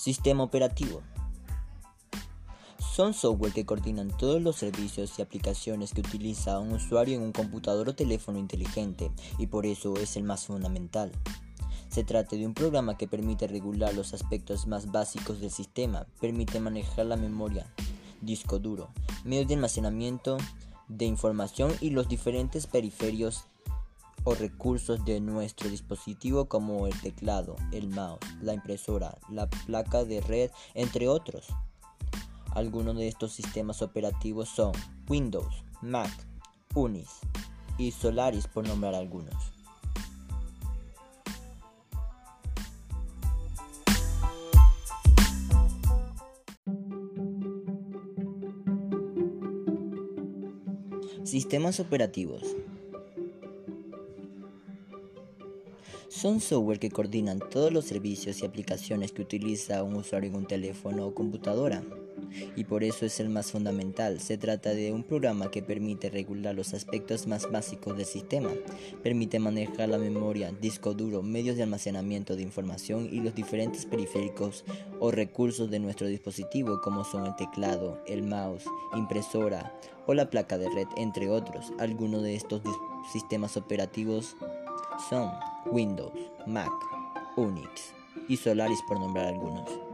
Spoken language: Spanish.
Sistema operativo. Son software que coordinan todos los servicios y aplicaciones que utiliza un usuario en un computador o teléfono inteligente y por eso es el más fundamental. Se trata de un programa que permite regular los aspectos más básicos del sistema, permite manejar la memoria, disco duro, medios de almacenamiento de información y los diferentes periféricos o recursos de nuestro dispositivo como el teclado, el mouse, la impresora, la placa de red, entre otros. Algunos de estos sistemas operativos son Windows, Mac, Unix y Solaris por nombrar algunos. Sistemas operativos Son software que coordinan todos los servicios y aplicaciones que utiliza un usuario en un teléfono o computadora. Y por eso es el más fundamental. Se trata de un programa que permite regular los aspectos más básicos del sistema. Permite manejar la memoria, disco duro, medios de almacenamiento de información y los diferentes periféricos o recursos de nuestro dispositivo como son el teclado, el mouse, impresora o la placa de red, entre otros. Algunos de estos sistemas operativos son Windows, Mac, Unix y Solaris por nombrar algunos.